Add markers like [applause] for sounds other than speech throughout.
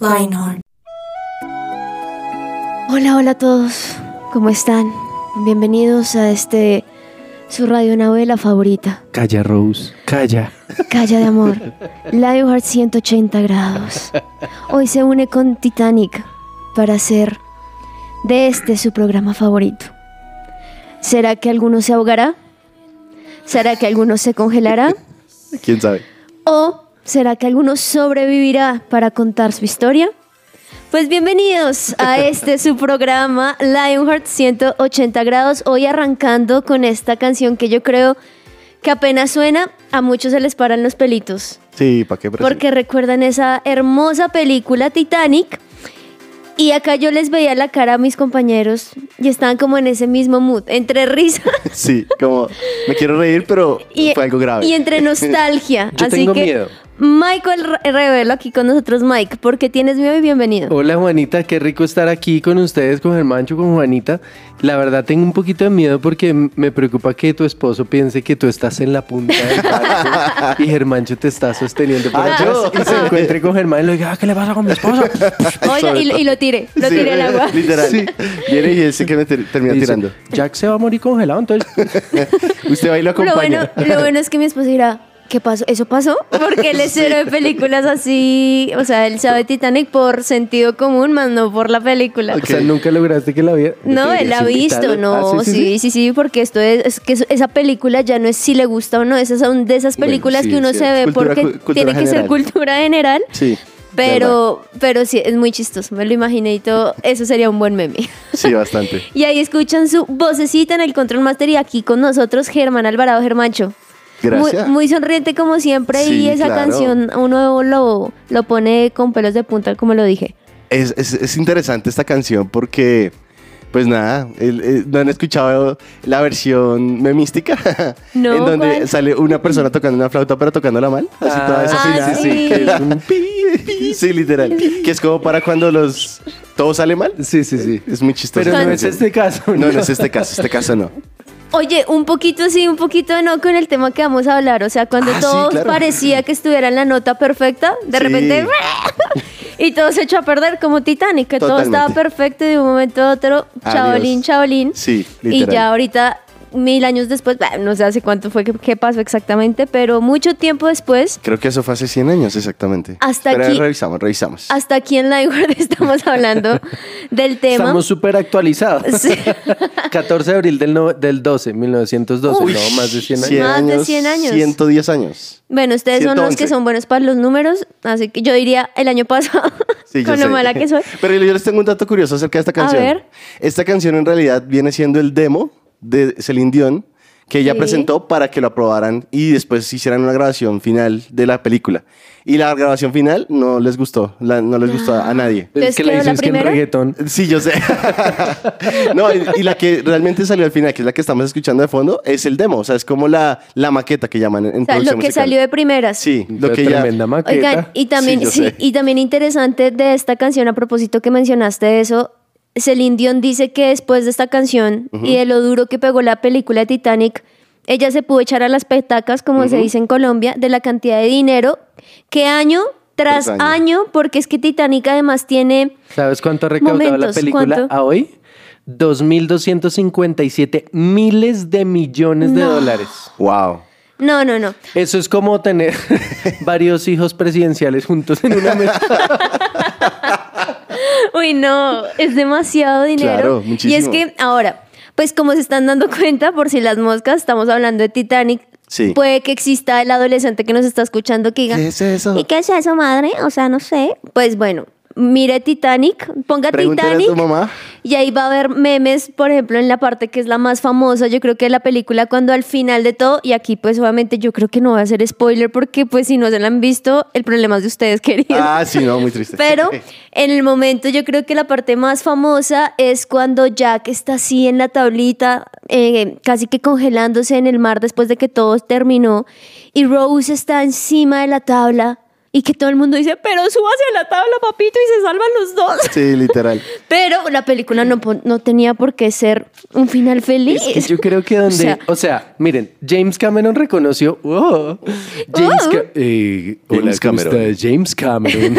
Lionheart. Hola, hola a todos. ¿Cómo están? Bienvenidos a este su radionovela favorita. Calla, Rose. Calla. Calla de amor. Lionheart 180 grados. Hoy se une con Titanic para hacer de este su programa favorito. ¿Será que alguno se ahogará? ¿Será que alguno se congelará? ¿Quién sabe? ¿O será que alguno sobrevivirá para contar su historia? Pues bienvenidos a [laughs] este su programa Lionheart 180 grados. Hoy arrancando con esta canción que yo creo que apenas suena, a muchos se les paran los pelitos. Sí, ¿para qué? Porque recuerdan esa hermosa película Titanic. Y acá yo les veía la cara a mis compañeros y estaban como en ese mismo mood, entre risa [laughs] Sí, como me quiero reír, pero y, fue algo grave. y entre [laughs] nostalgia. Yo Así tengo que miedo. Michael Re- Revelo aquí con nosotros, Mike, porque tienes miedo y bienvenido. Hola Juanita, qué rico estar aquí con ustedes, con Germancho, con Juanita. La verdad tengo un poquito de miedo porque me preocupa que tu esposo piense que tú estás en la punta del barco [laughs] y Germancho te está sosteniendo por Ah, atrás y se encuentre con Germán y le diga, "Ah, ¿qué le pasa con mi esposo? [laughs] Oiga, y, y lo tire, lo Sí, tire al agua. [laughs] Literal. Viene y él sí que me ter- termina dice, tirando. Jack se va a morir congelado, entonces Usted va y lo Lo bueno, acompaña. lo bueno es que mi esposo dirá, ¿qué pasó? ¿Eso pasó? Porque él es cero de películas así, o sea, él sabe Titanic por sentido común, más no por la película. o sea, nunca lograste que la viera. No, él la ha visto, no, Ah, sí, sí, sí, porque esto es, es que esa película ya no es si le gusta o no, esas son de esas Bueno, películas sí, que uno sí. se ve Cultura- porque tiene que ser cultura general. Sí. Pero, pero sí, es muy chistoso, me lo imaginé y todo, eso sería un buen meme. Sí, bastante. [laughs] Y ahí escuchan su vocecita en el Control Master y aquí con nosotros Germán Alvarado Germancho. Gracias. Muy, muy sonriente como siempre y Sí, esa claro. canción uno lo, lo pone con pelos de punta como lo dije. Es, es- es interesante esta canción porque, pues nada, el- el- no han escuchado la versión memística, [laughs] No, en donde ¿cuál? sale una persona tocando una flauta pero tocándola mal, así toda Ah, desafinada. sí, sí. que es un sí, literal, que es como para cuando los todo sale mal. Sí, sí, sí. Es muy chistoso. Pero esa no es este caso. No, no es este caso, este caso no. Oye, un poquito sí, un poquito no con el tema que vamos a hablar. O sea, cuando Ah, sí, todo claro. parecía que estuviera en la nota perfecta, de Sí. repente [laughs] y todo se echó a perder como Titanic, que todo estaba perfecto y de un momento a otro, chabolín, chabolín. Sí, Y ya ahorita, mil años después, bah, no sé hace cuánto fue que, que pasó exactamente, pero mucho tiempo después, Creo que eso fue hace 100 años exactamente. Hasta Pero aquí- revisamos, revisamos. hasta aquí en Liveword estamos [laughs] hablando del tema. Estamos súper actualizados. Sí. [laughs] 14 de abril del, no- del 12, 1912, Uy. no, más de 100 años. 100 Más de años, 100 años. 110 años. Bueno, ustedes son los 111. que son buenos para los números, así que yo diría el año pasado, [laughs] Sí, con lo sé. mala que soy. Pero yo les tengo un dato curioso acerca de esta canción. ver. Esta canción en realidad viene siendo el demo de Celine Dion que ella Sí. presentó para que lo aprobaran y después hicieran una grabación final de la película. Y la grabación final no les gustó, la- no les gustó a nadie. Es ¿Les que la dices que en reggaetón. Sí, yo sé. [laughs] no, y, y la que realmente salió al final, que es la que estamos escuchando de fondo, es el demo. O sea, es como la, la maqueta que llaman en O sea, producción lo que musical. salió de primeras. Sí, lo Fue que ya... tremenda maqueta. Oigan, y también, Sí, sí, y también interesante de esta canción, a propósito que mencionaste eso, Celine Dion dice que después de esta canción y de lo duro que pegó la película de Titanic, ella se pudo echar a las petacas, como se dice en Colombia, de la cantidad de dinero que año tras año. año. porque es que Titanic además tiene... ¿Sabes cuánto ha recaudado la película ¿cuánto? a hoy? 2.257 miles de millones de No. dólares. Wow. No, no, no. Eso es como tener [laughs] varios hijos presidenciales juntos en una mesa. [laughs] [laughs] Uy, no, es demasiado dinero. Claro, y es muchísimo. que ahora, pues como se están dando cuenta, por si las moscas, estamos hablando de Titanic. Sí. Puede que exista el adolescente que nos está escuchando que diga, ¿Qué es eso? ¿y qué es eso, madre? O sea, no sé. Pues bueno, mire Titanic, ponga Pregúntale a Titanic tu mamá. Y ahí va a haber memes, por ejemplo, en la parte que es la más famosa, yo creo que la película cuando al final de todo, y aquí pues obviamente yo creo que no voy a hacer spoiler porque pues si no se la han visto, el problema es de ustedes, [laughs] queridos. Ah, sí, no, muy triste. Pero [laughs] en el momento yo creo que la parte más famosa es cuando Jack está así en la tablita, eh, casi que congelándose en el mar después de que todo terminó, y Rose está encima de la tabla. Y que todo el mundo dice, pero súbase a la tabla, papito, y se salvan los dos. Sí, literal. [laughs] Pero la película no, no tenía por qué ser un final feliz. Es que yo creo que [laughs] donde, o O sea, miren, James Cameron reconoció, oh, [laughs] James, Oh. Ca- eh, hola, James ¿cómo Cameron. James Cameron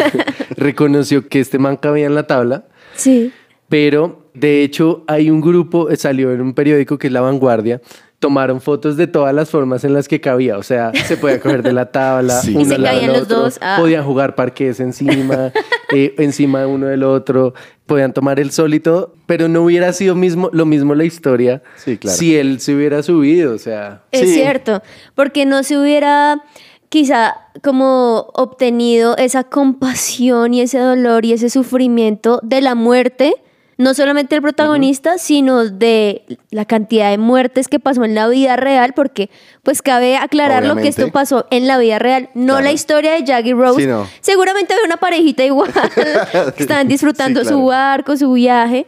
reconoció que este man cabía en la tabla, Sí. pero de hecho hay un grupo, eh, salió en un periódico que es La Vanguardia, tomaron fotos de todas las formas en las que cabía, o sea, se podía coger de la tabla, Sí. uno Y se al lado del los otro, dos, ah. podían jugar parques encima, eh, encima de uno del otro, podían tomar el sol y todo, pero no hubiera sido mismo, lo mismo la historia Sí, claro. si él se hubiera subido, o sea... Es Sí. cierto, porque no se hubiera quizá como obtenido esa compasión y ese dolor y ese sufrimiento de la muerte, no solamente del protagonista, sino de la cantidad de muertes que pasó en la vida real, porque pues cabe aclarar lo que esto pasó en la vida real, no Claro. la historia de Jack y Rose. Sí, no. Seguramente había una parejita igual, [laughs] que estaban disfrutando Sí, claro. su barco, su viaje,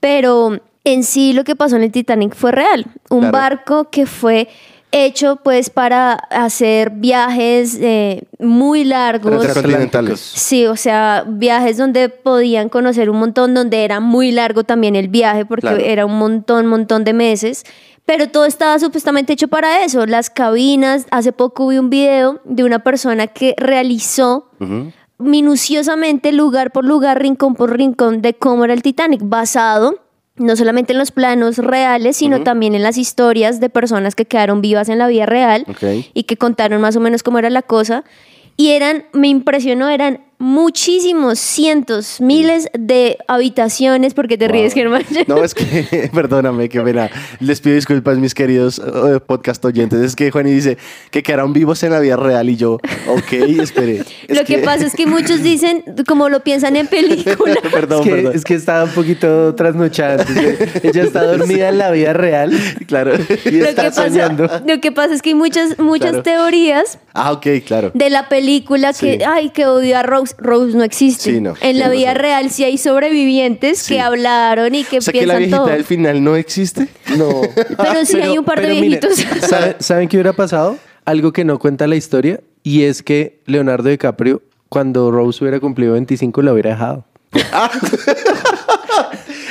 pero en sí lo que pasó en el Titanic fue real. Un Claro. barco que fue hecho pues para hacer viajes eh, muy largos. Intercontinentales. Sí, o sea, viajes donde podían conocer un montón, donde era muy largo también el viaje, porque Claro. era un montón, montón de meses. Pero todo estaba supuestamente hecho para eso. Las cabinas, hace poco vi un video de una persona que realizó minuciosamente lugar por lugar, rincón por rincón de cómo era el Titanic, basado no solamente en los planos reales, sino también en las historias de personas que quedaron vivas en la vida real y que contaron más o menos cómo era la cosa. Y eran, me impresionó, eran muchísimos, cientos, miles de habitaciones, porque te ríes, Germán. [laughs] No, es que, [laughs] perdóname, qué pena. Les pido disculpas, mis queridos eh, podcast oyentes. Es que Juani dice que quedaron vivos en la vida real y yo, ok, espere. [laughs] Es lo que... pasa es que muchos dicen, como lo piensan en película. perdón, es, que, perdón. es que estaba un poquito trasnochada. ella está dormida en la vida real. Claro. Y Lo está que, pasa, soñando. lo que pasa es que hay muchas, muchas Claro. teorías Ah, ok, claro. de la película que, Sí. ay, que odio a Rose. Rose no existe. Sí, no, en la vida razón. real sí hay sobrevivientes Sí. que hablaron y que O sea que la piensan viejita todo. del final no existe. No. [laughs] Pero sí hay un par de miren, viejitos. ¿sabe- [laughs] ¿Saben qué hubiera pasado? Algo que no cuenta la historia y es que Leonardo DiCaprio, cuando Rose hubiera cumplido 25, la hubiera dejado. [laughs]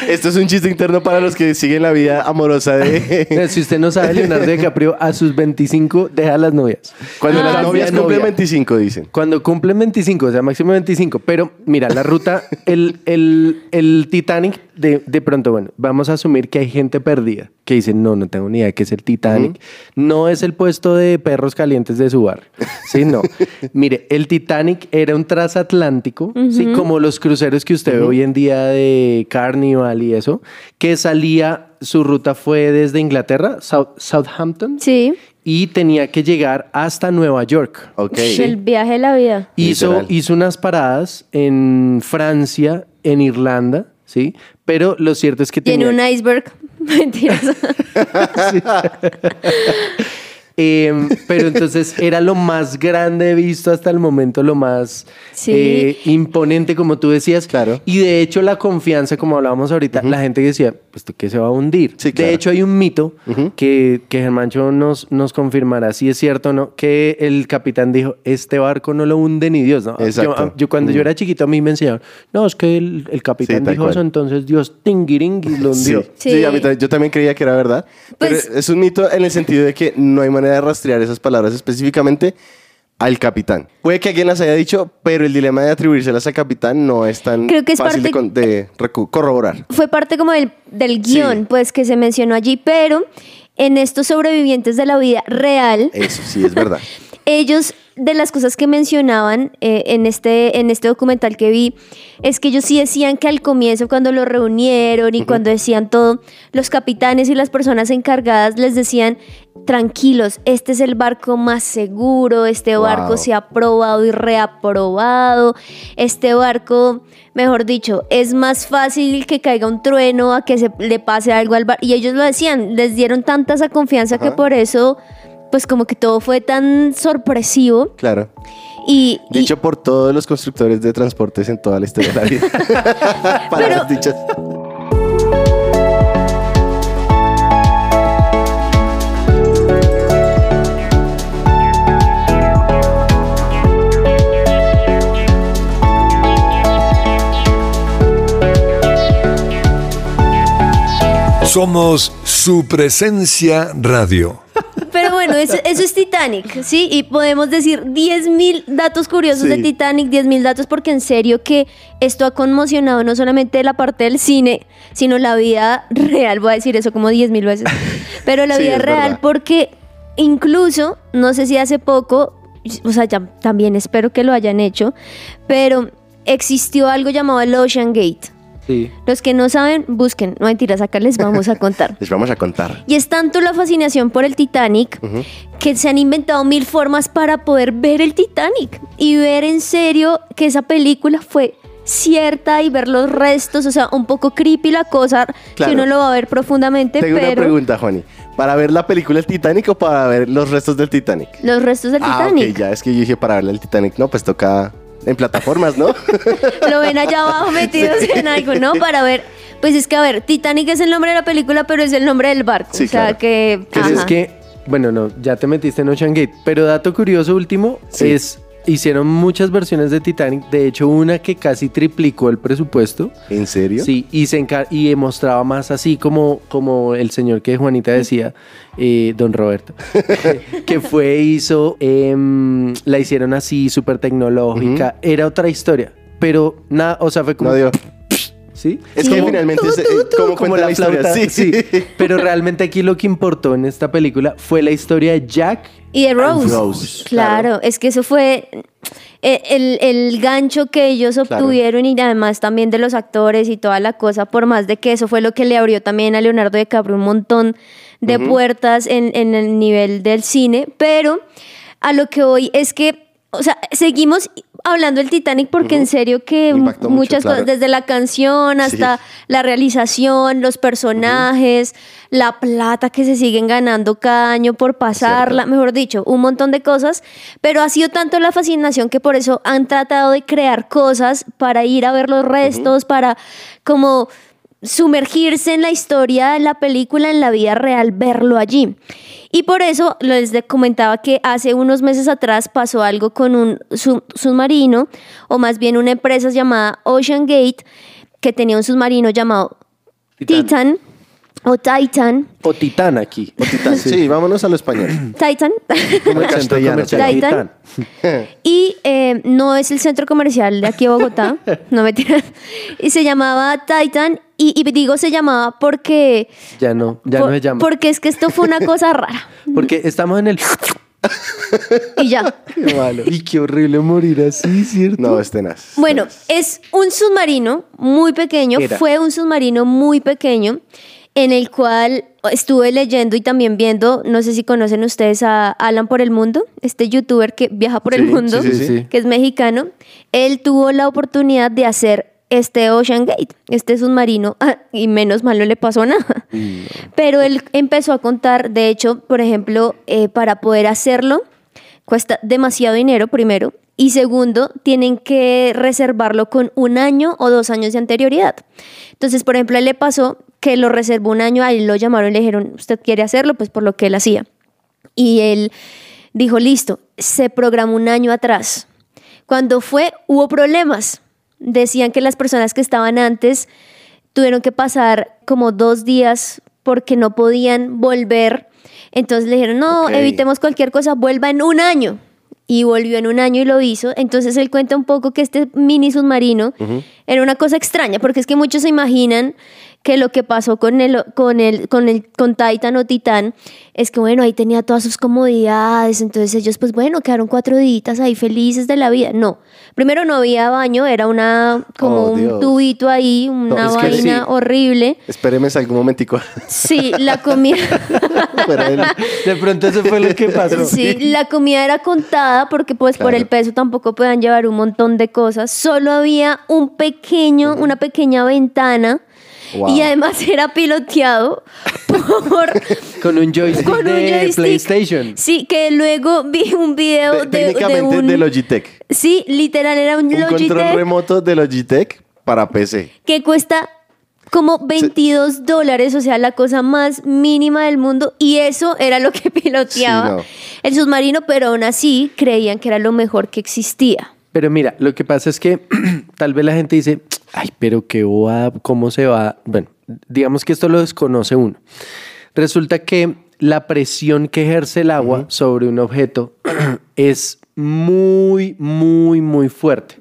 Esto es un chiste interno para los que siguen la vida amorosa de... Si usted no sabe, Leonardo DiCaprio a sus 25 deja a las novias. Cuando Ah, las novias Novia. cumplen 25, dicen. Cuando cumplen 25, o sea, máximo 25. Pero mira, la ruta, el, el, el Titanic, de, de pronto, bueno, vamos a asumir que hay gente perdida que dicen, no, no tengo ni idea de qué es el Titanic. No es el puesto de perros calientes de su barrio. Sí, no. [laughs] Mire, el Titanic era un transatlántico, sí, como los cruceros que usted ve hoy en día de Carnival y eso, que salía, su ruta fue desde Inglaterra, South- Southampton, Sí. y tenía que llegar hasta Nueva York. Ok. El viaje de la vida. Hizo, Literal. hizo unas paradas en Francia, en Irlanda, ¿sí? Pero lo cierto es que tenía... un iceberg. [laughs] Mentiras. [laughs] Eh, pero entonces [laughs] era lo más grande visto hasta el momento, lo más Sí. eh, imponente, como tú decías. Claro. Y de hecho la confianza, como hablábamos ahorita, la gente decía, pues ¿tú qué se va a hundir? Sí, De claro. hecho hay un mito que, que Germancho nos, nos confirmará si es cierto o no, que el capitán dijo, este barco no lo hunde ni Dios. ¿no? Exacto. Yo, yo cuando yo era chiquito a mí me enseñaron, no, es que el, el capitán Sí, dijo cual. eso, entonces Dios tingiringui lo hundió. sí. Sí. a mí también- yo también creía que era verdad. Pues- pero es un mito en el sentido de que no hay manera de rastrear esas palabras específicamente al capitán. Puede que alguien las haya dicho, pero el dilema de atribuírselas al capitán no es tan Creo que es fácil de, con- corroborar. Fue parte como del, del Sí. guion, pues, que se mencionó allí, pero en estos sobrevivientes de la vida real, Eso sí es verdad. [laughs] ellos, de las cosas que mencionaban eh, en, este, en este documental que vi, es que ellos sí decían que al comienzo, cuando lo reunieron y cuando decían todo, los capitanes y las personas encargadas les decían, tranquilos, este es el barco más seguro, este Wow. barco se ha probado y reaprobado, este barco, mejor dicho, es más fácil que caiga un trueno a que se le pase algo al barco. Y ellos lo decían, les dieron tanta esa confianza que por eso, pues como que todo fue tan sorpresivo. Claro. Y, y- Dicho por todos los constructores de transportes en toda la historia de la vida. [laughs] Palabras Pero- dichas. Somos su presencia radio. Bueno, eso, eso es Titanic, ¿sí? Y podemos decir 10.000 datos curiosos Sí. de Titanic, 10.000 datos porque en serio que esto ha conmocionado no solamente la parte del cine, sino la vida real, voy a decir eso como 10.000 veces, [laughs] pero la Sí, vida real verdad. porque incluso, no sé si hace poco, o sea, ya- también espero que lo hayan hecho, pero existió algo llamado el Ocean Gate. Sí. Los que no saben, busquen, no mentiras, acá les vamos a contar. [laughs] Les vamos a contar. Y es tanto la fascinación por el Titanic que se han inventado mil formas para poder ver el Titanic y ver en serio que esa película fue cierta y ver los restos, o sea, un poco creepy la cosa, Claro. que uno lo va a ver profundamente, Tengo una pregunta, Juani. ¿Para ver la película El Titanic o para ver los restos del Titanic? los restos del Ah, Titanic ya. Es que yo dije para ver el Titanic. No, pues toca en plataformas, ¿no? lo ven allá abajo metidos en algo, ¿no? Para ver, pues es que a ver, Titanic es el nombre de la película, pero es el nombre del barco, Sí, o sea claro. que... Pues es que, bueno, no, ya te metiste en Ocean Gate, pero dato curioso último Sí. es, hicieron muchas versiones de Titanic, de hecho una que casi triplicó el presupuesto. ¿En serio? Sí, y se encar- y mostraba más así como, como el señor que Juanita decía, eh, don Roberto, [laughs] que fue, hizo, em, la hicieron así, súper tecnológica, era otra historia, pero nada, o sea, fue como... No. ¿Sí? Es Sí. que finalmente es, eh, como, como la la historia. flauta, Sí, sí. sí. Pero realmente aquí lo que importó en esta película fue la historia de Jack. Y de Rose. Rose, Claro, claro. es que eso fue eh, el, el gancho que ellos obtuvieron y además también de los actores y toda la cosa, por más de que eso fue lo que le abrió también a Leonardo DiCaprio un montón de puertas en, en el nivel del cine, pero a lo que hoy es que, o sea, seguimos hablando del Titanic porque en serio que mucho, muchas claro. cosas, desde la canción hasta Sí. la realización, los personajes, la plata que se siguen ganando cada año por pasarla, mejor dicho, un montón de cosas, pero ha sido tanto la fascinación que por eso han tratado de crear cosas para ir a ver los restos, para como sumergirse en la historia de la película, en la vida real, verlo allí. Y por eso les comentaba que hace unos meses atrás pasó algo con un su- submarino, o más bien una empresa llamada Ocean Gate, que tenía un submarino llamado Titan. Titan, o Titan, O Titán aquí. Titán. Sí, vámonos a lo español. [clears throat] Titan, Como el centro comercial Titan. [laughs] Y eh, no es el centro comercial de aquí de Bogotá, no me tiran, y se llamaba Titan, y, y digo se llamaba porque... Ya no, ya por- no se llama. Porque es que esto fue una cosa [laughs] rara, Porque estamos en el... y ya. Qué malo. Y qué horrible morir así, ¿cierto? No, es tenaz. Bueno, es un submarino muy pequeño, Era. fue un submarino muy pequeño en el cual estuve leyendo y también viendo, no sé si conocen ustedes a Alan por el Mundo, este youtuber que viaja por el mundo, sí, sí, sí. que es mexicano, él tuvo la oportunidad de hacer este Ocean Gate, este submarino, [laughs] ah, y menos mal no le pasó nada. Pero él empezó a contar, de hecho, por ejemplo, eh, para poder hacerlo, cuesta demasiado dinero, primero, y segundo, tienen que reservarlo con un año o dos años de anterioridad. Entonces, por ejemplo, a él le pasó que lo reservó un año, a él lo llamaron y le dijeron, ¿usted quiere hacerlo? Pues por lo que él hacía. Y él dijo, listo, se programó un año atrás. Cuando fue, hubo problemas. Decían que las personas que estaban antes tuvieron que pasar como dos días porque no podían volver. Entonces le dijeron, no, evitemos cualquier cosa, vuelva en un año. Y volvió en un año y lo hizo. Entonces él cuenta un poco que este mini submarino era una cosa extraña, porque es que muchos se imaginan que lo que pasó con el, con el, con el, con Titan o Titán es que bueno, ahí tenía todas sus comodidades, entonces ellos pues bueno, quedaron cuatro días ahí felices de la vida. No, primero no había baño, era una, como Oh, un tubito ahí, una es que vaina sí. horrible. Espéreme algún momentico. Sí, la comida... [laughs] De pronto eso fue lo que pasó. [laughs] Sí, la comida era contada porque pues por el peso tampoco podían llevar un montón de cosas. Solo había un pequeño, una pequeña ventana Wow. y además [laughs] era piloteado por [laughs] Con un joystick con un de joystick. PlayStation. Sí, que luego vi un video de- de, de técnicamente un de Logitech. Sí, literal era un, Un control Logitech remoto de Logitech para PC. que cuesta como 22 dólares, o sea, la cosa más mínima del mundo, y eso era lo que [laughs] piloteaba Sí, no. el submarino, pero aún así creían que era lo mejor que existía. Pero mira, lo que pasa es que [clears throat] tal vez la gente dice, ay, pero qué bobada, ¿cómo se va? Bueno, digamos que esto lo desconoce uno. Resulta que la presión que ejerce el agua sobre un objeto [clears throat] es muy, muy, muy fuerte.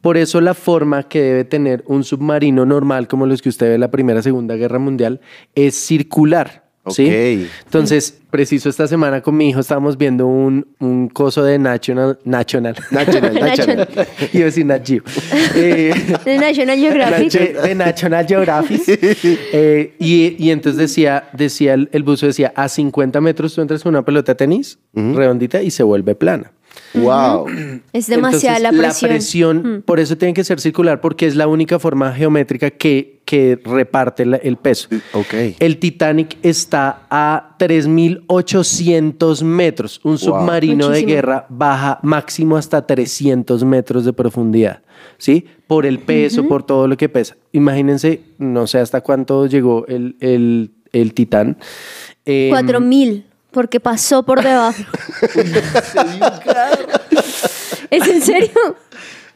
Por eso la forma que debe tener un submarino normal, como los que usted ve en la Primera Segunda Guerra Mundial, es circular. ¿Sí? Ok. Entonces, preciso esta semana con mi hijo estábamos viendo un, un coso de National, National, [laughs] [laughs] National, National. Iba a decir Nat Geo. [laughs] Eh, De National Geographic. De National Geographic. Eh, y, y entonces decía, decía el, el buzo decía, a 50 metros tú entras con una pelota de tenis redondita y se vuelve plana. Wow. [clears throat] Es demasiada Entonces, la presión. presión, por eso tiene que ser circular, porque es la única forma geométrica que, que reparte la- el peso. Ok. El Titanic está a 3.800 metros. Un submarino de guerra baja máximo hasta 300 metros de profundidad. ¿Sí? Por el peso, por todo lo que pesa. Imagínense, no sé hasta cuánto llegó el, el, el Titán. Eh, 4000, porque pasó por debajo. ¿Es en serio?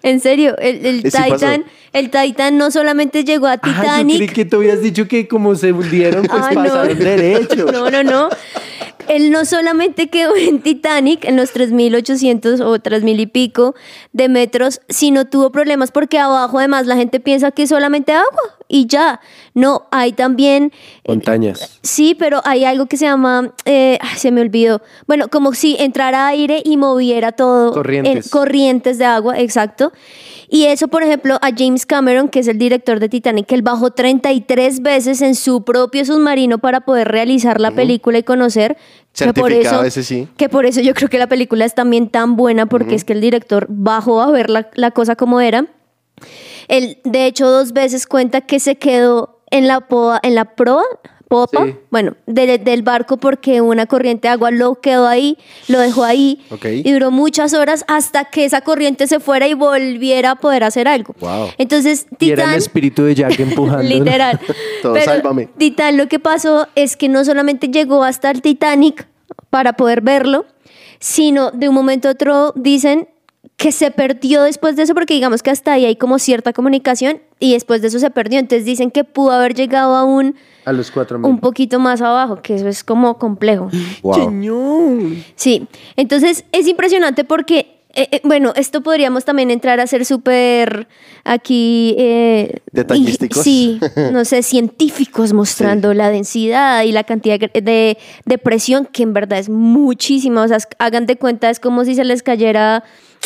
En serio, el, el Sí pasó. Titan, el Titan no solamente llegó a Ah, yo Titanic. creí que tú habías dicho que como se hundieron, pues Ah, no. pasaron derecho. No, no, no. Él no solamente quedó en Titanic, en los 3.800 o 3.000 y pico de metros, sino tuvo problemas porque abajo además la gente piensa que es solamente agua y ya. No, hay también... Montañas. Sí, pero hay algo que se llama, eh, ay, se me olvidó. Bueno, como si entrara aire y moviera todo. Corrientes. en corrientes de agua, exacto. Y eso, por ejemplo, a James Cameron, que es el director de Titanic, él bajó 33 veces en su propio submarino para poder realizar la película y conocer. que por Certificado eso, ese sí. Que por eso yo creo que la película es también tan buena, porque es que el director bajó a ver la, la cosa como era. Él, de hecho, dos veces cuenta que se quedó en la, en la proa, popa, Sí. bueno, de- del barco porque una corriente de agua lo quedó ahí, lo dejó ahí y duró muchas horas hasta que esa corriente se fuera y volviera a poder hacer algo. Wow. Entonces, Y era el Titán... espíritu de Jack [laughs] empujando. Literal. [laughs] Todo, Pero sálvame. Titán lo que pasó es que no solamente llegó hasta el Titanic para poder verlo, sino de un momento a otro dicen que se perdió después de eso, porque digamos que hasta ahí hay como cierta comunicación y después de eso se perdió. Entonces dicen que pudo haber llegado a un, A los cuatro un poquito más abajo, que eso es como complejo. [gasps] Wow. Sí, entonces es impresionante porque, eh, eh, bueno, esto podríamos también entrar a ser súper aquí... eh, Detallísticos. y- sí, [laughs] no sé, científicos mostrando la densidad y la cantidad de, de presión, que en verdad es muchísima. O sea, hagan de cuenta, es como si se les cayera...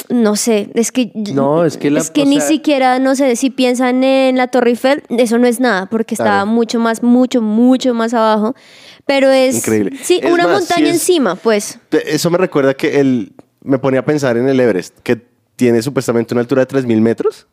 No sé, es que, No, es que la- es que ni sea- siquiera, no sé, si piensan en la Torre Eiffel, eso no es nada, porque estaba Claro. mucho más, mucho, mucho más abajo. Pero es, Increíble. sí, Es una más, montaña es- encima, pues. Eso me recuerda que el, me ponía a pensar en el Everest, que tiene supuestamente una altura de 3.000 metros.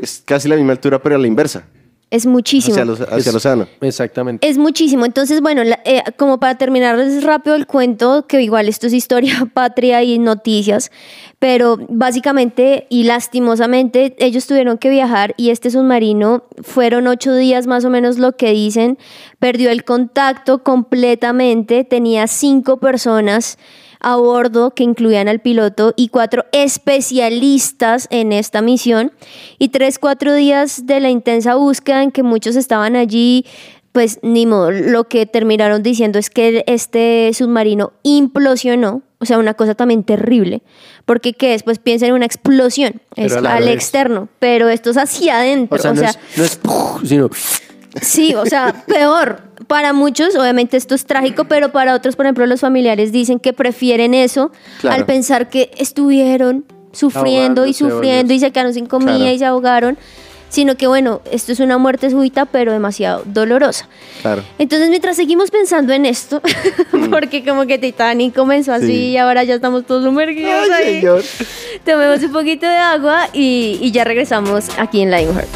Es casi la misma altura, pero a la inversa, Es muchísimo. hacia, los- hacia Es- el océano. Exactamente. Es muchísimo. Entonces, bueno, la- eh, como para terminarles rápido el cuento, que igual esto es historia [laughs] patria y noticias, pero básicamente y lastimosamente ellos tuvieron que viajar y este submarino fueron ocho días más o menos lo que dicen, perdió el contacto completamente, tenía cinco personas a bordo que incluían al piloto y cuatro especialistas en esta misión y tres, cuatro días de la intensa búsqueda en que muchos estaban allí, pues ni modo, lo que terminaron diciendo es que este submarino implosionó, o sea, una cosa también terrible, porque que después piensen en una explosión, es al vez. externo, pero esto es hacia adentro, O sea, no, es, no es sino Sí, o sea, peor. Para muchos, obviamente esto es trágico, pero para otros, por ejemplo, los familiares dicen que prefieren eso Claro. al pensar que estuvieron sufriendo y sufriendo y se quedaron sin comida Claro. y se ahogaron, sino que bueno, esto es una muerte súbita, pero demasiado dolorosa. Claro. Entonces, mientras seguimos pensando en esto, [laughs] [laughs] porque como que Titanic comenzó así. Sí. y ahora ya estamos todos sumergidos Ay, ahí. señor. Tomemos un poquito de agua y, y ya regresamos aquí en Lionheart.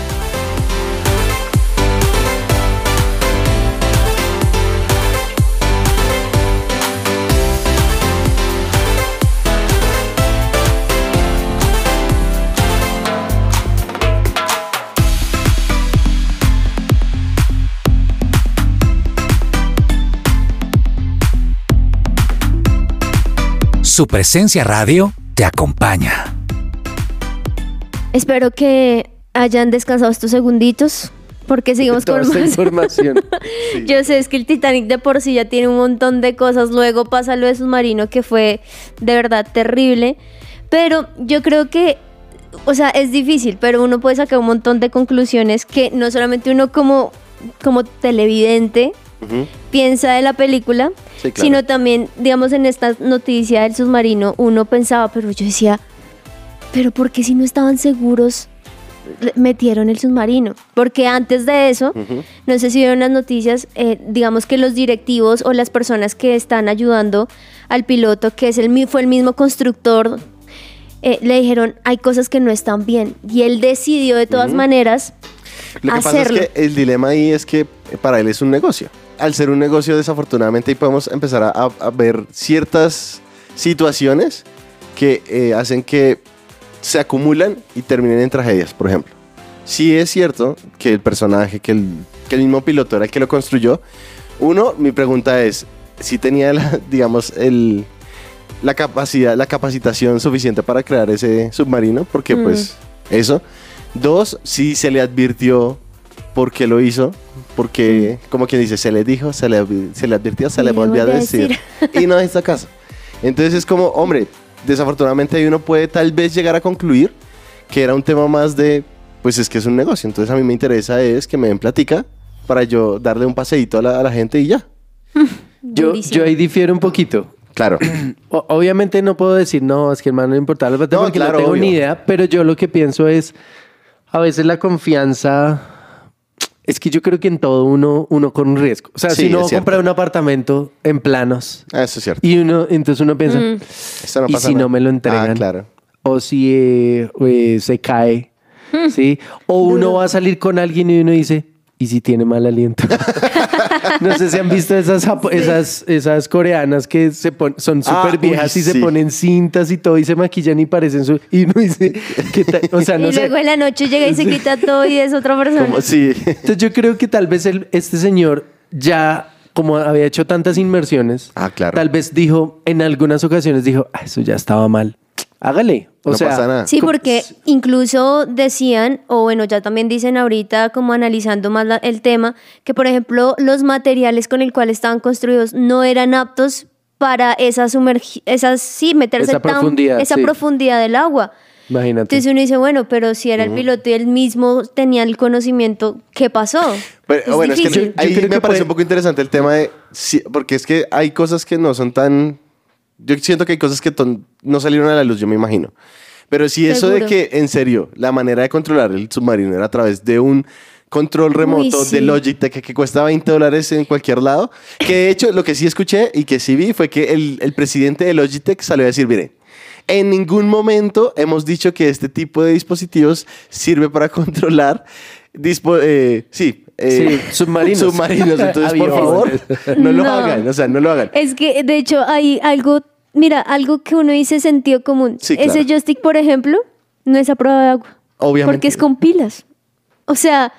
Su presencia radio te acompaña. Espero que hayan descansado estos segunditos, porque seguimos Toda con esta más. información. [laughs] Yo sé, es que el Titanic de por sí ya tiene un montón de cosas. Luego pasa lo de submarino, que fue de verdad terrible. Pero yo creo que, o sea, es difícil, pero uno puede sacar un montón de conclusiones que no solamente uno como, como televidente Piensa de la película, Sí, claro. sino también, digamos, en esta noticia del submarino, uno pensaba, pero yo decía, pero ¿por qué si no estaban seguros metieron el submarino? Porque antes de eso, no sé si vieron las noticias, eh, digamos que los directivos o las personas que están ayudando al piloto, que es el, fue el mismo constructor, eh, le dijeron, hay cosas que no están bien. Y él decidió de todas maneras Lo que hacerlo. pasa es que el dilema ahí es que para él es un negocio. Al ser un negocio, desafortunadamente, podemos empezar a, a ver ciertas situaciones que eh, hacen que se acumulan y terminen en tragedias, por ejemplo. Sí es cierto que el personaje, que el, que el mismo piloto era el que lo construyó. Uno, mi pregunta es, si tenía, la, [laughs] digamos, el, la capacidad, la capacitación suficiente para crear ese submarino, porque Mm. pues eso. Dos, si se le advirtió por qué lo hizo, porque, como quien dice, se le dijo, se le, se le advirtió, se le volvió a a decir. [laughs] y no hizo caso. Entonces es como, hombre, desafortunadamente ahí uno puede tal vez llegar a concluir que era un tema más de, pues es que es un negocio. Entonces a mí me interesa es que me den platica para yo darle un paseíto a la, a la gente y ya. [laughs] Yo, yo ahí difiero un poquito. Claro. [clears throat] O- obviamente no puedo decir, no, es que hermano no importa la plata No, porque claro, no tengo obvio. ni idea, pero yo lo que pienso es, a veces la confianza, es que yo creo que en todo uno, uno con un riesgo. O sea, Sí, si uno compra un apartamento en planos Ah, Eso es cierto. y uno, entonces uno piensa, Mm. Eso no ¿y pasa si nada. no me lo entregan? Ah, claro. O si eh, eh, se cae, Hmm. ¿sí? O uno va a salir con alguien y uno dice, ¿y si tiene mal aliento? [laughs] no sé si han visto esas, esas, esas coreanas que se pon- son Ah, súper viejas uy, y se ponen cintas y todo y se maquillan y parecen su... Y uno dice, [laughs] no y sé. luego en la noche llega y se quita todo y es otra persona. Como- sí. Entonces yo creo que tal vez el- este señor ya, como había hecho tantas inmersiones, Ah, claro. tal vez dijo, en algunas ocasiones dijo, "Ah, eso ya estaba mal. Hágale. O No sea, pasa nada. Sí, porque incluso decían, o bueno, ya también dicen ahorita, como analizando más la- el tema, que por ejemplo los materiales con el cual estaban construidos no eran aptos para esa sumergi esas, sí, meterse Esa tan- profundidad, esa sí. profundidad del agua. Imagínate. Entonces uno dice, bueno, pero si era el piloto y él mismo tenía el conocimiento, ¿qué pasó? Pero, Es bueno, es que ahí me que parece puede- un poco interesante el tema de... sí, porque es que hay cosas que no son tan... Yo siento que hay cosas que no salieron a la luz, yo me imagino. Pero si eso de Seguro. que, en serio, la manera de controlar el submarino era a través de un control remoto sí. de Logitech que, que cuesta 20 dólares en cualquier lado, que de hecho lo que sí escuché y que sí vi fue que el, el presidente de Logitech salió a decir, mire, en ningún momento hemos dicho que este tipo de dispositivos sirve para [laughs] controlar dispo- eh, sí, eh, Sí, submarinos. [laughs] submarinos. Entonces, por favor, no lo No. hagan. O sea, no lo hagan. Es que, de hecho, hay algo, mira, algo que uno dice sentido común. Sí, Ese joystick, por ejemplo, no es a prueba de agua. Obviamente. Porque es con pilas. O sea,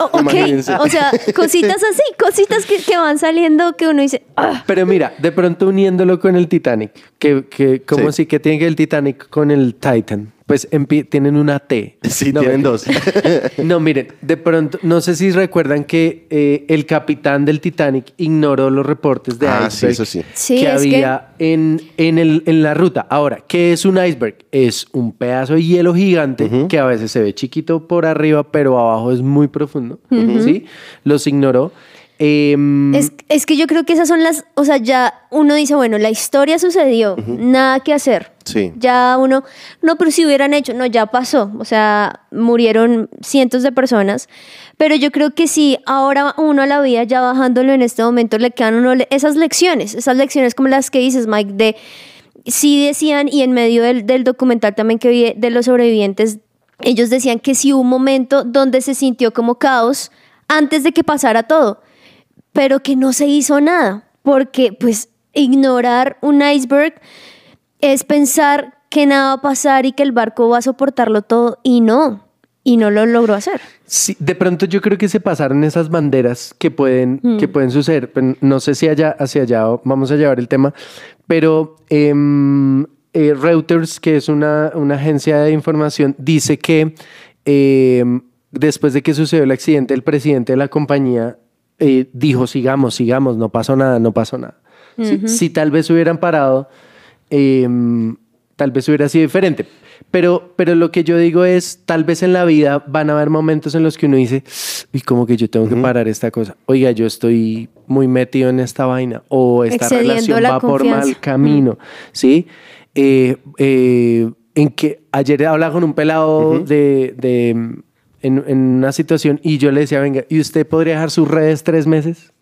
o- ok, Imagínense. o sea, [laughs] cositas así, cositas que, que van saliendo que uno dice, "Ah". Pero mira, de pronto uniéndolo con el Titanic, que, que como Sí. si que tiene que el Titanic con el Titan. Pues tienen una T. [laughs] Sí, No, tienen dos. [laughs] No, miren, de pronto, no sé si recuerdan que eh, el capitán del Titanic ignoró los reportes de Ah, sí, iceberg eso sí. Sí, que es que- había en, en, el, en la ruta. Ahora, ¿qué es un iceberg? Es un pedazo de hielo gigante que a veces se ve chiquito por arriba, pero abajo es muy profundo. ¿Sí? Los ignoró. Em, Es, es que yo creo que esas son las, o sea, ya uno dice, bueno, la historia sucedió, nada que hacer. Sí. Ya uno, no, pero si hubieran hecho, no, ya pasó. O sea, murieron cientos de personas. Pero yo creo que si ahora uno a la vida, ya bajándolo en este momento, le quedan uno esas lecciones, esas lecciones como las que dices, Mike, de sí decían, y en medio del, del documental también que vi de los sobrevivientes, ellos decían que sí hubo un momento donde se sintió como caos antes de que pasara todo, pero que no se hizo nada, porque pues ignorar un iceberg es pensar que nada va a pasar y que el barco va a soportarlo todo, y no, y no lo logró hacer. Sí, de pronto yo creo que se pasaron esas banderas que pueden, que pueden suceder. pero No sé si allá, hacia allá vamos a llevar el tema, pero em, eh, Reuters, que es una, una agencia de información, dice que em, después de que sucedió el accidente, el presidente de la compañía eh, dijo, sigamos, sigamos, no pasó nada, no pasó nada. Si- si tal vez hubieran parado, em, tal vez hubiera sido diferente. Pero, pero lo que yo digo es, tal vez en la vida van a haber momentos en los que uno dice, y como que yo tengo que parar esta cosa. Oiga, yo estoy muy metido en esta vaina o esta Excediendo relación la va por mal camino, ¿sí? Eh, eh, en que ayer hablaba con un pelado de, de, en, en una situación y yo le decía, venga, ¿y usted podría dejar sus redes tres meses?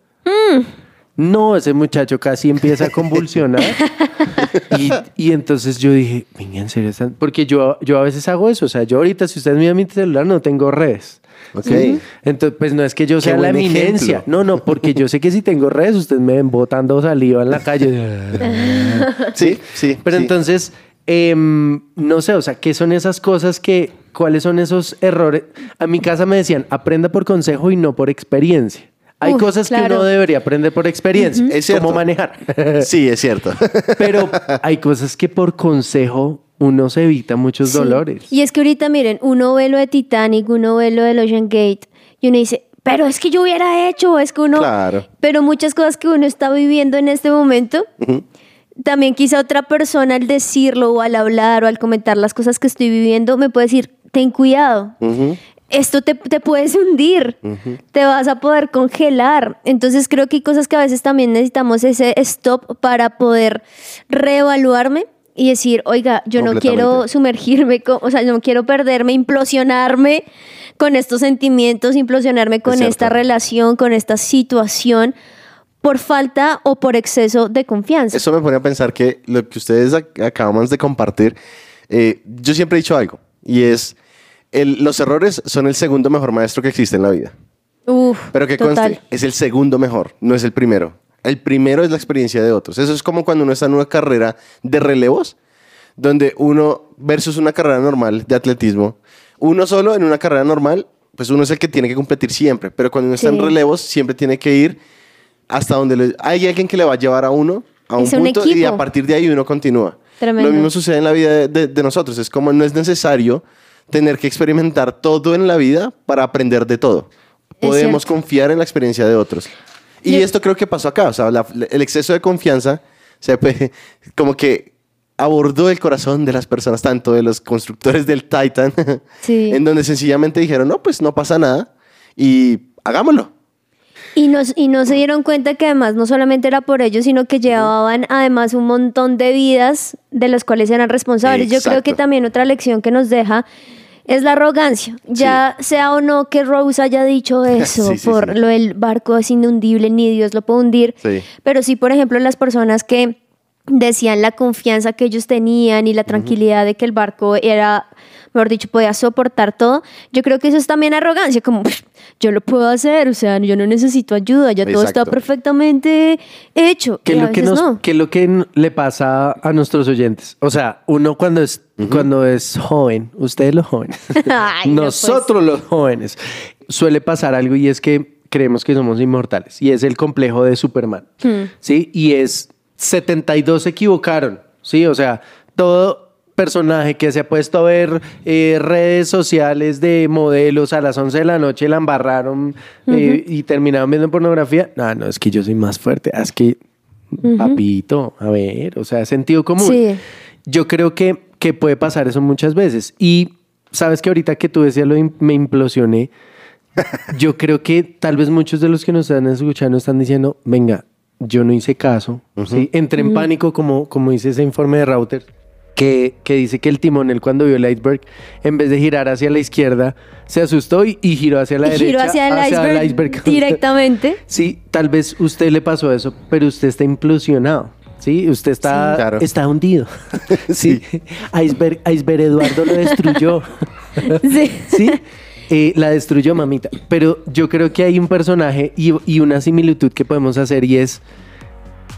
No, ese muchacho casi empieza a convulsionar. [laughs] y, y entonces yo dije, venga, en serio, están-?" porque yo, yo a veces hago eso. O sea, yo ahorita, si ustedes miran mi celular, no tengo redes. Ok. Entonces, pues no es que yo Qué sea la eminencia. ejemplo. No, no, porque yo sé que si tengo redes, ustedes me ven botando saliva en la calle. [laughs] Sí, sí. Pero sí. entonces, em, no sé, o sea, ¿qué son esas cosas que, cuáles son esos errores? A mi casa me decían, aprenda por consejo y no por experiencia. Hay Uf, cosas que uno debería aprender por experiencia, Es cierto. como manejar. [laughs] Sí, es cierto. [laughs] Pero hay cosas que por consejo uno se evita muchos Sí. dolores. Y es que ahorita, miren, uno ve lo de Titanic, uno ve lo del Ocean Gate, y uno dice, pero es que yo hubiera hecho, o es que uno... Claro. Pero muchas cosas que uno está viviendo en este momento, también quizá otra persona al decirlo o al hablar o al comentar las cosas que estoy viviendo, me puede decir, ten cuidado. Esto te, te puedes hundir, te vas a poder congelar. Entonces creo que hay cosas que a veces también necesitamos ese stop para poder reevaluarme y decir, oiga, yo no quiero sumergirme, co- o sea, no quiero perderme, implosionarme con estos sentimientos, implosionarme con esta relación, con esta situación, por falta o por exceso de confianza. Eso me pone a pensar que lo que ustedes ac- acabamos de compartir, eh, yo siempre he dicho algo, y es, el- los errores son el segundo mejor maestro que existe en la vida. Uf, Pero que conste, es el segundo mejor, no es el primero. El primero es la experiencia de otros. Eso es como cuando uno está en una carrera de relevos, donde uno versus una carrera normal de atletismo, uno solo en una carrera normal, pues uno es el que tiene que competir siempre, pero cuando uno está en Sí. relevos, siempre tiene que ir hasta donde le- hay alguien que le va a llevar a uno a un Es un punto y a partir de ahí uno continúa. Tremendo. Lo mismo sucede en la vida de, de- de nosotros. Es como no es necesario tener que experimentar todo en la vida para aprender de todo. Podemos confiar en la experiencia de otros. Y Yo- esto creo que pasó acá. O sea, la- el exceso de confianza se fue [laughs] como que abordó el corazón de las personas, tanto de los constructores del Titan, [laughs] Sí. en donde sencillamente dijeron, no, pues no pasa nada y hagámoslo. Y no, y no se dieron cuenta que además no solamente era por ellos, sino que llevaban además un montón de vidas de las cuales eran responsables. Yo creo que también otra lección que nos deja es la arrogancia. Ya sea o no que Rose haya dicho [laughs] eso Sí, sí, por lo del barco es inundible, ni Dios lo puede hundir. Pero sí, por ejemplo, las personas que decían la confianza que ellos tenían y la tranquilidad de que el barco era, mejor dicho, podía soportar todo. Yo creo que eso es también arrogancia, como "Pff, yo lo puedo hacer, o sea, yo no necesito ayuda, ya todo está perfectamente hecho. ¿Qué lo que, nos, no. qué es lo que le pasa a nuestros oyentes? O sea, uno cuando es, cuando es joven, ustedes los jóvenes, [laughs] Ay, no, pues. nosotros los jóvenes, suele pasar algo y es que creemos que somos inmortales y es el complejo de Superman, Hmm. ¿sí? Y es 72 se equivocaron, ¿sí? O sea, todo personaje que se ha puesto a ver eh, redes sociales de modelos a las 11 de la noche, la embarraron eh, y terminaron viendo pornografía. No, no, es que yo soy más fuerte. Ah, Es que, papito, a ver, o sea, sentido común. Sí. Yo creo que, que puede pasar eso muchas veces. Y sabes que ahorita que tú decías lo me implosioné, yo creo que tal vez muchos de los que nos están escuchando están diciendo, venga, yo no hice caso. ¿sí? Entré en pánico, como, como dice ese informe de Router, que, que dice que el timonel cuando vio el iceberg, en vez de girar hacia la izquierda, se asustó y, y giró hacia la Y derecha. giro hacia el iceberg, [laughs] directamente. Sí, tal vez usted le pasó eso, pero usted está implosionado. Sí, usted está, Sí. Claro. está hundido. [laughs] sí. [laughs] Iceberg, Iceberg Eduardo lo destruyó. Sí. sí. Eh, la destruyó mamita. Pero yo creo que hay un personaje y, y una similitud que podemos hacer y es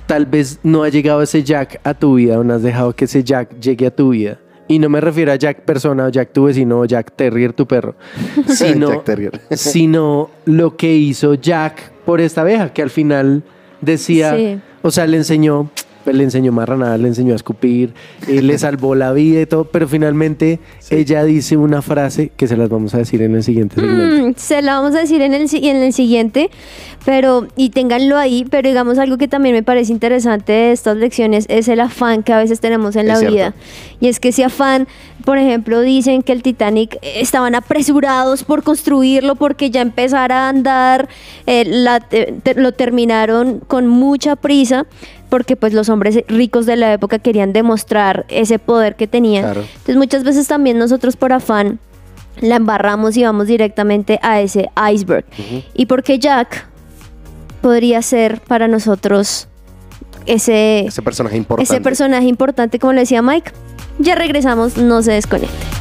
tal vez no ha llegado ese Jack a tu vida o no has dejado que ese Jack llegue a tu vida. Y no me refiero a Jack persona o Jack tu vecino o Jack Terrier tu perro, [laughs] sino, Jack Terrier. [laughs] sino lo que hizo Jack por esta abeja, que al final decía, Sí. o sea, le enseñó, le enseñó marranada, le enseñó a escupir, eh, le salvó la vida y todo, pero finalmente ella dice una frase que se las vamos a decir en el siguiente segmento. Mm, se la vamos a decir en el, en el siguiente, pero y ténganlo ahí, pero digamos algo que también me parece interesante de estas lecciones es el afán que a veces tenemos en la cierto. vida. Y es que ese afán, por ejemplo, dicen que el Titanic eh, estaban apresurados por construirlo porque ya empezara a andar, eh, la- te- te- lo terminaron con mucha prisa porque pues los hombres ricos de la época querían demostrar ese poder que tenían. Claro. Entonces muchas veces también nosotros por afán la embarramos y vamos directamente a ese iceberg. Y porque Jack podría ser para nosotros ese, Ese personaje importante. ese personaje importante, como le decía Mike. Ya regresamos, no se desconecte.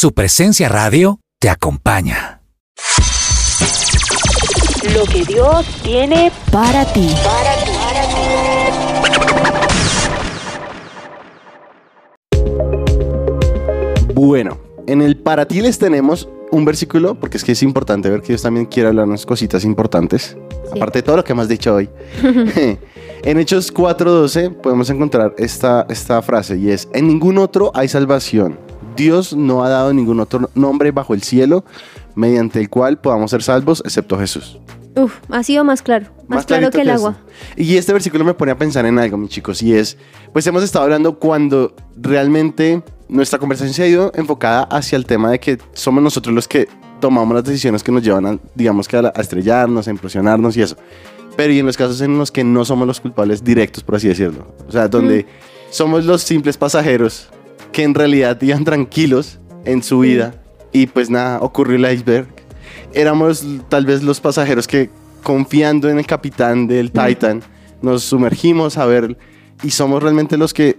Su presencia radio te acompaña. Lo que Dios tiene Para ti. Bueno, en el para ti les tenemos un versículo, porque es que es importante ver que Dios también quiere hablarnos cositas importantes, Sí. aparte de todo lo que hemos dicho hoy. [laughs] [laughs] en Hechos 4.12 podemos encontrar esta, esta frase y es, en ningún otro hay salvación. Dios no ha dado ningún otro nombre bajo el cielo mediante el cual podamos ser salvos excepto Jesús. Uf, ha sido más claro. Más, claro clarito que el esto. agua. Y este versículo me pone a pensar en algo, mis chicos, y es, pues hemos estado hablando cuando realmente nuestra conversación se ha ido enfocada hacia el tema de que somos nosotros los que tomamos las decisiones que nos llevan a, digamos que a, la- a estrellarnos, a implosionarnos y eso. Pero y en los casos en los que no somos los culpables directos, por así decirlo. O sea, donde somos los simples pasajeros que en realidad iban tranquilos en su vida y pues nada, ocurrió el iceberg. Éramos tal vez los pasajeros que confiando en el capitán del Titan nos sumergimos a ver y somos realmente los que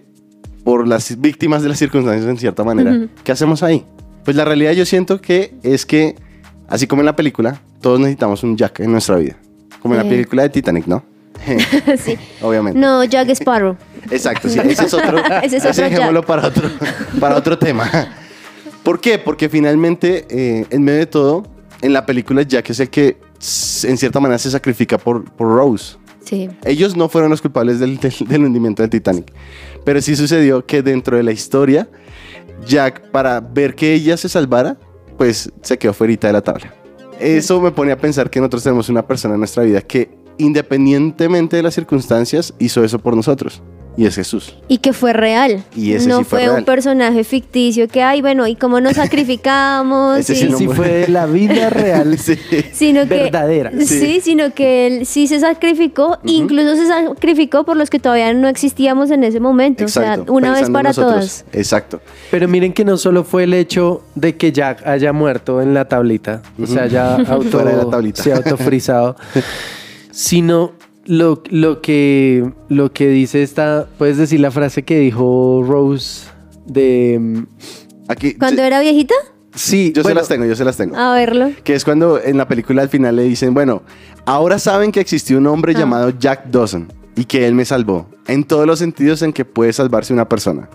por las víctimas de las circunstancias en cierta manera, Ujú. ¿qué hacemos ahí? Pues la realidad yo siento que es que así como en la película, todos necesitamos un Jack en nuestra vida. Como en la película de Titanic, ¿no? [laughs] sí. [laughs] Obviamente. No, Jack Sparrow. [laughs] Exacto, sí, ese es otro. Ese es ese otro dejémoslo para otro, para otro tema. ¿Por qué? Porque finalmente, eh, en medio de todo, en la película Jack es el que en cierta manera se sacrifica por, por Rose. Sí. Ellos no fueron los culpables del, del- del hundimiento del Titanic. Pero sí sucedió que dentro de la historia, Jack, para ver que ella se salvara, pues se quedó fuera de la tabla. Eso me pone a pensar que nosotros tenemos una persona en nuestra vida que, independientemente de las circunstancias, hizo eso por nosotros. Y es Jesús. Y que fue real. Y ese no sí fue fue, real. un personaje ficticio que, ay, bueno, ¿y cómo nos [laughs] sacrificamos? Ese Y- sí Sí, no sí mu- fue de la vida [laughs] real. Sí. sino que verdadera. Sí. Sí. sino que él sí se sacrificó, incluso se sacrificó por los que todavía no existíamos en ese momento, o sea, Exacto, una vez para todas. Exacto. Pero miren que no solo fue el hecho de que Jack haya muerto en la tablita, o sea, ya auto, [laughs] Fuera de la tablita. se ha autofrizado, sino lo, lo, que, lo que dice esta, puedes decir la frase que dijo Rose de... mm, Aquí, Cuando era viejita, Sí, yo bueno, se las tengo, yo se las tengo. a verlo. Que es cuando en la película al final le dicen, bueno, ahora saben que existió un hombre Ah. llamado Jack Dawson y que él me salvó. En todos los sentidos en que puede salvarse una persona.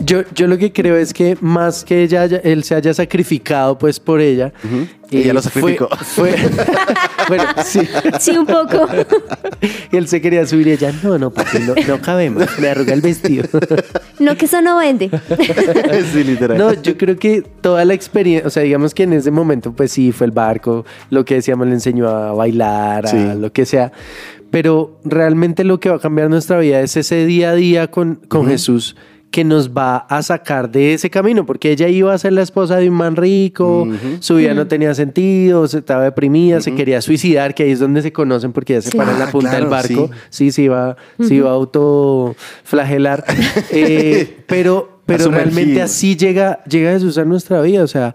Yo, yo lo que creo es que más que ella, haya- él se haya sacrificado pues por ella. eh, Ella lo fue- sacrificó. Fue, [laughs] bueno, sí. Sí, un poco. [laughs] Él se quería subir y ella, no, no, papi, no, no cabemos. Me arruga el vestido. [laughs] No, que eso no vende. sí, literal. No, yo creo que toda la experiencia, o sea, digamos que en ese momento, pues sí, fue el barco, lo que decíamos, le enseñó a bailar, a Sí. lo que sea. Pero realmente lo que va a cambiar nuestra vida es ese día a día con, con Jesús que nos va a sacar de ese camino, porque ella iba a ser la esposa de un man rico, su vida no tenía sentido, se estaba deprimida, se quería suicidar, que ahí es donde se conocen porque ella se Sí. para en la Ah, punta del barco, sí, se iba, se iba a autoflagelar, [laughs] Eh, pero, pero realmente así llega, llega Jesús a nuestra vida, o sea,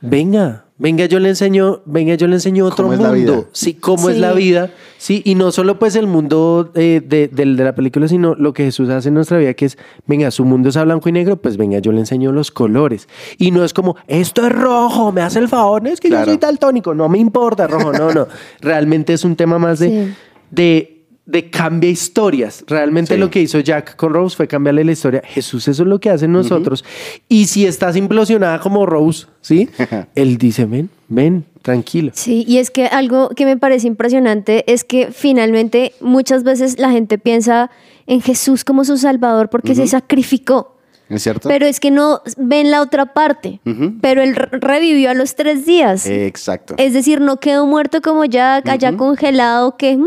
venga, venga, yo le enseño, venga, yo le enseño otro ¿Cómo es la vida? mundo, sí, cómo es la vida, sí, y no solo pues el mundo eh, de, del- de la película, sino lo que Jesús hace en nuestra vida, que es, venga, su mundo es a blanco y negro, pues venga, yo le enseño los colores, y no es como, esto es rojo, me hace el favor, no es que Claro. yo soy daltónico, no me importa rojo, no, no, [laughs] realmente es un tema más de, Sí. de de cambia historias. Realmente Sí. lo que hizo Jack con Rose fue cambiarle la historia. Jesús, eso es lo que hace en nosotros. Y si estás implosionada como Rose, ¿sí? [laughs] Él dice, ven, ven, tranquilo. Sí, y es que algo que me parece impresionante es que finalmente muchas veces la gente piensa en Jesús como su salvador porque se sacrificó. ¿Es cierto? Pero es que no ven la otra parte. Pero él re- revivió a los tres días. Exacto. Es decir, no quedó muerto como Jack, allá congelado, que... mm,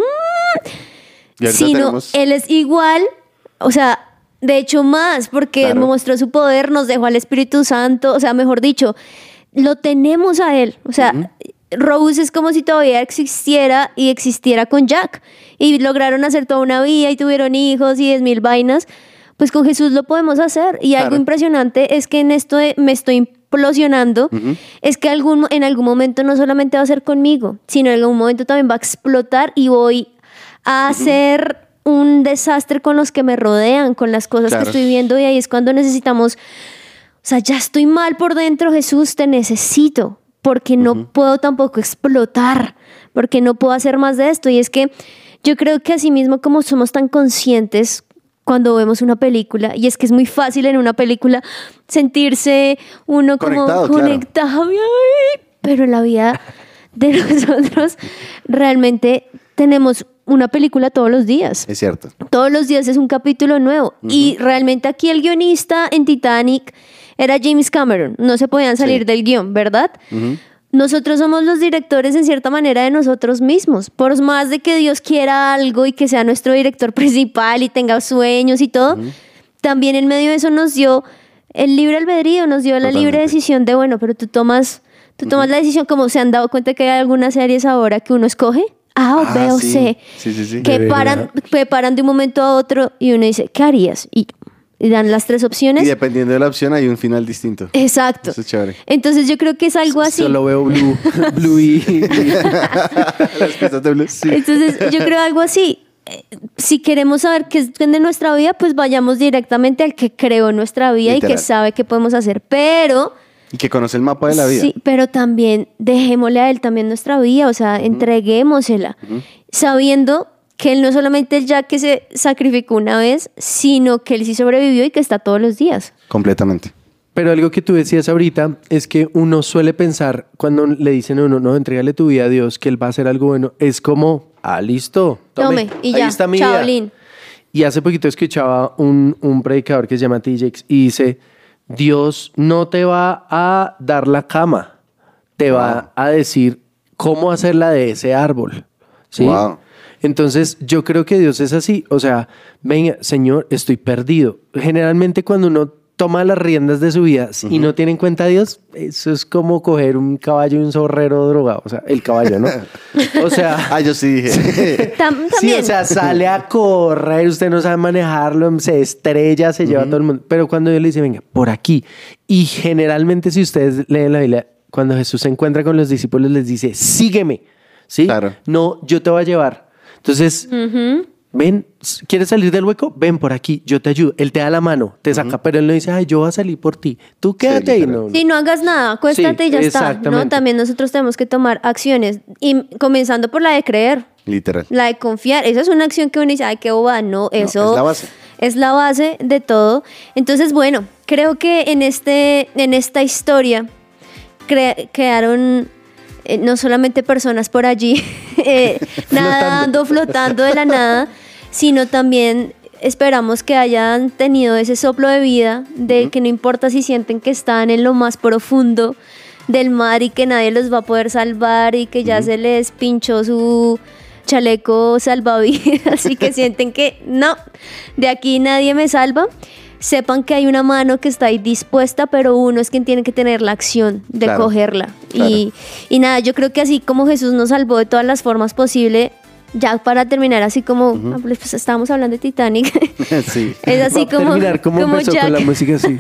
sino tenemos- él es igual, o sea, de hecho más, porque Claro. mostró su poder, nos dejó al Espíritu Santo, o sea, mejor dicho, lo tenemos a él. O sea, Rose es como si todavía existiera y existiera con Jack. Y lograron hacer toda una vida y tuvieron hijos y diez mil vainas. Pues con Jesús lo podemos hacer. Y algo impresionante es que en esto de me estoy implosionando, es que algún, en algún momento no solamente va a ser conmigo, sino en algún momento también va a explotar y voy a hacer un desastre con los que me rodean, con las cosas Claro. que estoy viendo y ahí es cuando necesitamos, o sea, ya estoy mal por dentro, Jesús, te necesito, porque no puedo tampoco explotar, porque no puedo hacer más de esto. Y es que yo creo que así mismo como somos tan conscientes cuando vemos una película, y es que es muy fácil en una película sentirse uno como Conectado, claro. pero en la vida de [laughs] nosotros realmente tenemos una película todos los días. Es cierto. Todos los días es un capítulo nuevo. Y realmente aquí el guionista en Titanic era James Cameron. No se podían salir Sí. del guion, ¿verdad? Nosotros somos los directores en cierta manera de nosotros mismos. Por más de que Dios quiera algo y que sea nuestro director [laughs] principal y tenga sueños y todo, también en medio de eso nos dio el libre albedrío, nos dio la libre decisión de, bueno, pero tú tomas, tú tomas la decisión, como se han dado cuenta que hay algunas series ahora que uno escoge A o Ah, B o sí. C, Sí, sí, sí. que paran, que paran de un momento a otro y uno dice, ¿qué harías? Y, y dan las tres Y opciones. dependiendo de la opción hay un final distinto. Exacto. Eso es chévere. Entonces yo creo que es algo así. Solo veo Blue, [laughs] Blue y... [laughs] Las pistas de blues. Entonces, yo creo algo así. Eh, Si queremos saber qué es de nuestra vida, pues vayamos directamente al que creó nuestra vida y que sabe qué podemos hacer. Pero, Y que conoce el mapa de la vida. sí, pero también dejémosle a él también nuestra vida, o sea, entreguémosela, sabiendo que él no solamente el ya que se sacrificó una vez, sino que él sí sobrevivió y que está todos los días. Completamente. Pero algo que tú decías ahorita es que uno suele pensar cuando le dicen a uno, no, entrégale tu vida a Dios, que Él va a hacer algo bueno, es como, ah, listo, tome, Tome, y ahí ya, está mi chao, vida. Lin. Y hace poquito escuchaba un, un predicador que se llama TJX y dice, Dios no te va a dar la cama, te va a decir cómo hacerla de ese árbol. ¿sí? Wow. Entonces yo creo que Dios es así, o sea, venga, Señor, estoy perdido. Generalmente cuando uno toma las riendas de su vida y no tiene en cuenta a Dios, eso es como coger un caballo y un zorrero drogado, o sea, el caballo, ¿no? [laughs] O sea, Ah, yo sí dije. [laughs] Tam- Sí, también. o sea, sale a correr, usted no sabe manejarlo, se estrella, se lleva a todo el mundo. Pero cuando Dios le dice, venga, por aquí. Y generalmente, si ustedes leen la Biblia, cuando Jesús se encuentra con los discípulos, les dice, sígueme. ¿Sí? Claro. No, yo te voy a llevar. Entonces, ven, ¿quieres salir del hueco? Ven por aquí, yo te ayudo. Él te da la mano, te saca, pero él no dice, ay, yo voy a salir por ti. Tú quédate ahí. literal. No, Sí, no hagas nada, acuéstate Sí, y ya está. ¿no? También nosotros tenemos que tomar acciones, y comenzando por la de creer, Literal. la de confiar. Esa es una acción que uno dice, ay, qué boba. No, eso es la base. es la base de todo. Entonces, bueno, creo que en, este, en esta historia cre- crearon eh, no solamente personas por allí [laughs] eh, nadando, flotando de la nada, sino también esperamos que hayan tenido ese soplo de vida de que no importa si sienten que están en lo más profundo del mar y que nadie los va a poder salvar y que ya se les pinchó su chaleco salvavidas [laughs] y que [laughs] sienten que no, de aquí nadie me salva. Sepan que hay una mano que está ahí dispuesta, pero uno es quien tiene que tener la acción de Claro, cogerla. claro. Y, y nada, yo creo que así como Jesús nos salvó de todas las formas posibles, ya para terminar, así como ah, pues, estábamos hablando de Titanic, [laughs] sí. es así Va como, terminar como, como Jack. con la música [laughs] así.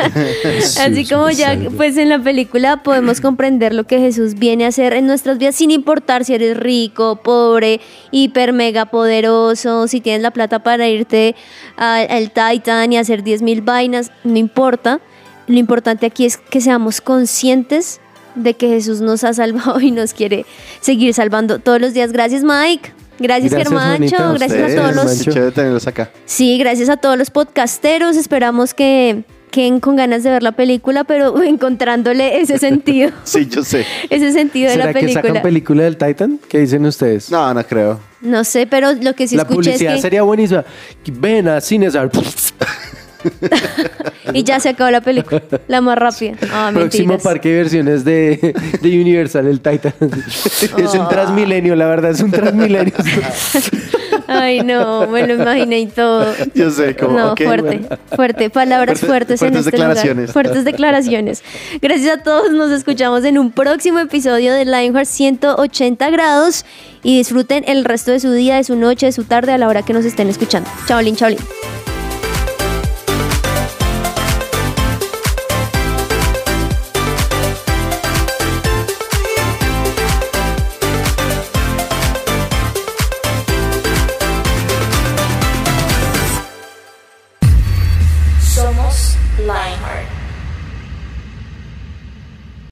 Así como ya, pues en la película podemos comprender lo que Jesús viene a hacer en nuestras vidas sin importar si eres rico, pobre, hiper, mega poderoso, si tienes la plata para irte al Titan y hacer 10 mil vainas, no importa. Lo importante aquí es que seamos conscientes de que Jesús nos ha salvado y nos quiere seguir salvando todos los días. Gracias Mike. Gracias, Gracias, Germancho. Gracias a todos los chévere tenerlos acá. Sí, gracias a todos los podcasteros. Esperamos que queden con ganas de ver la película, pero [laughs] encontrándole ese sentido, [laughs] Sí, yo sé. ese sentido de la ¿Será que sacan película. película del Titan? ¿Qué dicen ustedes? No, no creo. No sé, pero lo que sí la escuché es publicidad que sería buenísima. Ven a Cines Art. [laughs] [laughs] y ya se acabó la película, la más rápida. Ah, Próximo mentiras. parque de diversiones de, de Universal, el Titan. [laughs] es Oh. un Transmilenio, la verdad, es un Transmilenio. [laughs] Ay, no, me lo imaginé y todo. Yo sé, como, no, fuerte, bueno. fuerte, palabras Fuerte- fuertes en este declaraciones. lugar. Fuertes declaraciones. Gracias a todos, nos escuchamos en un próximo episodio de Lionheart 180 grados y disfruten el resto de su día, de su noche, de su tarde a la hora que nos estén escuchando. Chaolín, chaolín.